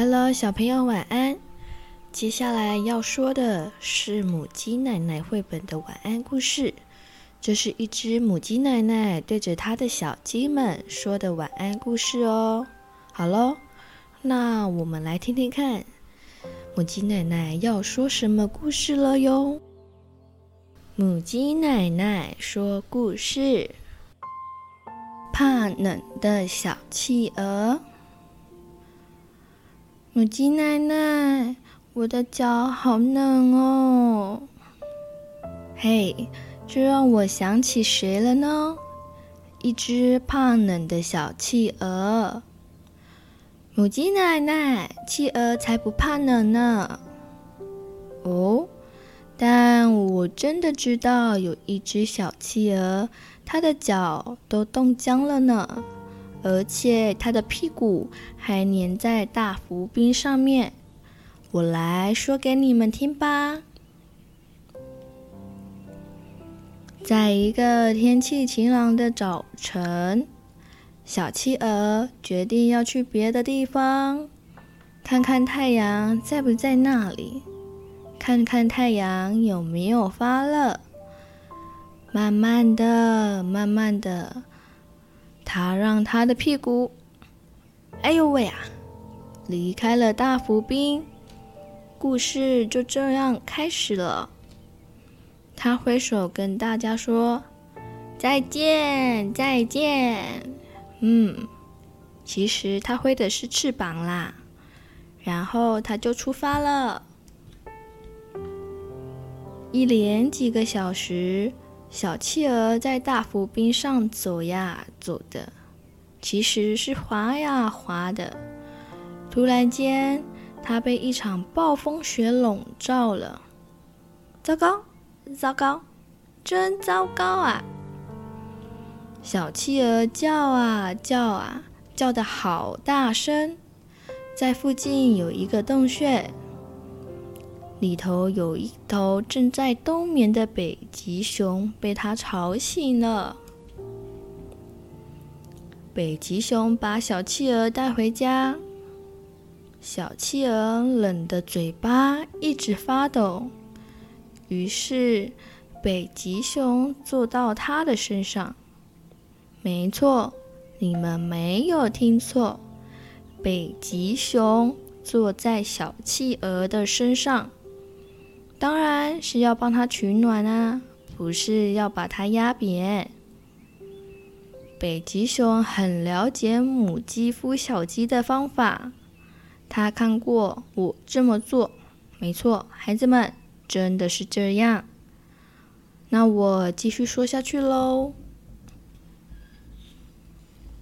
Hello，小朋友晚安。接下来要说的是母鸡奶奶绘本的晚安故事。这是一只母鸡奶奶对着它的小鸡们说的晚安故事哦。好喽，那我们来听听看，母鸡奶奶要说什么故事了哟。母鸡奶奶说故事：怕冷的小企鹅。母鸡奶奶，我的脚好冷哦。嘿，这让我想起谁了呢？一只怕冷的小企鹅。母鸡奶奶，企鹅才不怕冷呢。哦，但我真的知道有一只小企鹅，它的脚都冻僵了呢。而且它的屁股还粘在大浮冰上面，我来说给你们听吧。在一个天气晴朗的早晨，小企鹅决定要去别的地方，看看太阳在不在那里，看看太阳有没有发热。慢慢的，慢慢的。他让他的屁股，哎呦喂啊，离开了大浮冰，故事就这样开始了。他挥手跟大家说：“再见，再见。”嗯，其实他挥的是翅膀啦。然后他就出发了。一连几个小时。小企鹅在大浮冰上走呀走的，其实是滑呀滑的。突然间，它被一场暴风雪笼罩了。糟糕，糟糕，真糟糕啊！小企鹅叫啊叫啊，叫得好大声。在附近有一个洞穴。里头有一头正在冬眠的北极熊，被它吵醒了。北极熊把小企鹅带回家，小企鹅冷得嘴巴一直发抖。于是，北极熊坐到它的身上。没错，你们没有听错，北极熊坐在小企鹅的身上。当然是要帮它取暖啊，不是要把它压扁。北极熊很了解母鸡孵小鸡的方法，它看过我这么做，没错，孩子们真的是这样。那我继续说下去喽。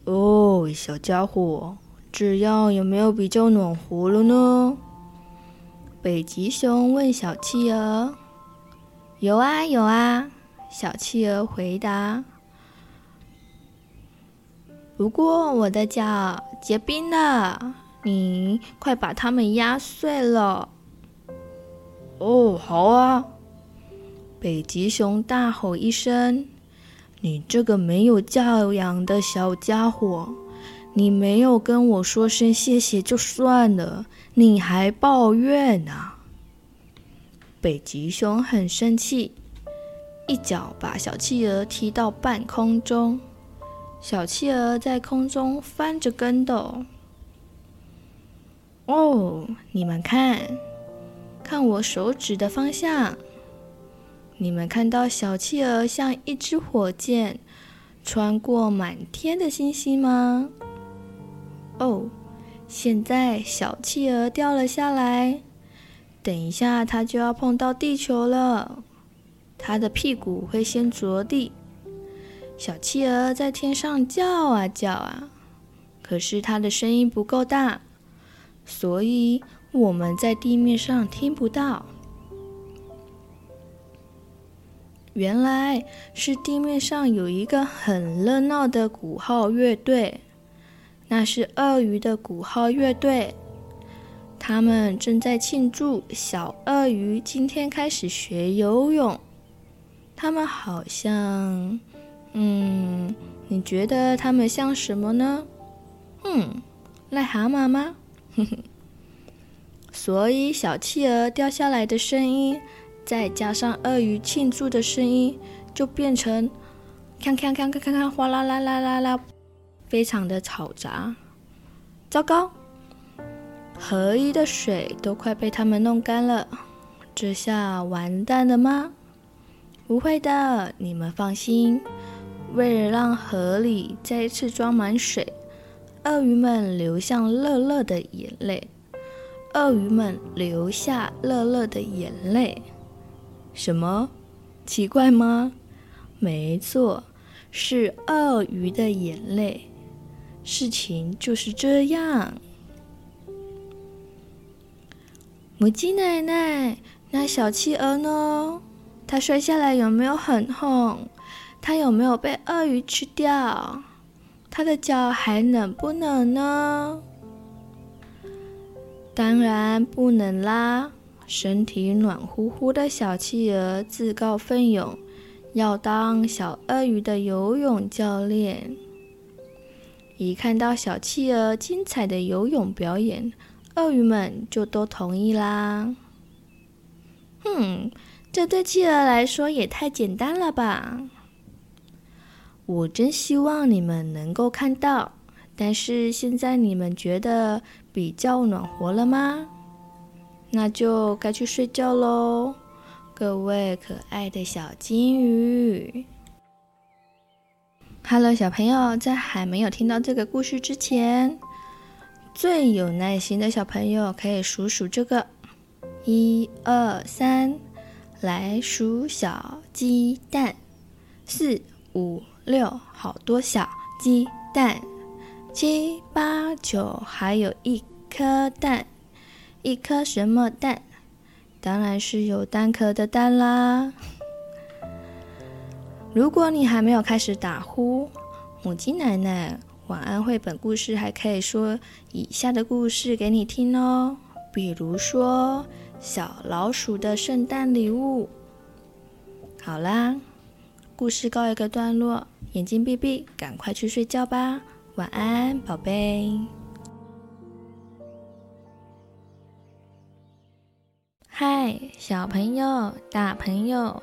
哦，小家伙，这样有没有比较暖和了呢？北极熊问小企鹅：“有啊，有啊。”小企鹅回答：“不过我的脚结冰了，你快把它们压碎了。”“哦，好啊！”北极熊大吼一声：“你这个没有教养的小家伙！”你没有跟我说声谢谢就算了，你还抱怨呢、北极熊很生气，一脚把小企鹅踢到半空中，小企鹅在空中翻着跟斗。哦，你们看，看我手指的方向，你们看到小企鹅像一支火箭，穿过满天的星星吗？哦，现在小企鹅掉了下来，等一下它就要碰到地球了，它的屁股会先着地。小企鹅在天上叫啊叫啊，可是它的声音不够大，所以我们在地面上听不到。原来是地面上有一个很热闹的鼓号乐队。那是鳄鱼的鼓号乐队，他们正在庆祝小鳄鱼今天开始学游泳。他们好像，嗯，你觉得他们像什么呢？嗯，癞蛤蟆吗？哼哼，所以小企鹅掉下来的声音，再加上鳄鱼庆祝的声音，就变成锵锵锵锵锵锵，哗啦啦啦啦啦，非常的嘈杂。糟糕，河里的水都快被他们弄干了，这下完蛋了吗？不会的，你们放心。为了让河里再一次装满水，鳄鱼们流下乐乐的眼泪。鳄鱼们流下乐乐的眼泪，什么？奇怪吗？没错，是鳄鱼的眼泪。事情就是这样。母鸡奶奶，那小企鹅呢？它摔下来有没有很痛？它有没有被鳄鱼吃掉？它的脚还能不能呢？当然不能啦！身体暖乎乎的小企鹅自告奋勇，要当小鳄鱼的游泳教练。一看到小企鹅精彩的游泳表演，鳄鱼们就都同意啦。哼，这对企鹅来说也太简单了吧！我真希望你们能够看到。但是现在你们觉得比较暖和了吗？那就该去睡觉喽，各位可爱的小金鱼。Hello，小朋友，在还没有听到这个故事之前，最有耐心的小朋友可以数数这个：一二三，来数小鸡蛋，四五六，好多小鸡蛋。七八九，还有一颗蛋，一颗什么蛋？当然是有蛋壳的蛋啦。如果你还没有开始打呼，母鸡奶奶晚安绘本故事还可以说以下的故事给你听哦。比如说小老鼠的圣诞礼物。好啦，故事告一个段落，眼睛闭闭，赶快去睡觉吧。晚安，宝贝。嗨，小朋友、大朋友，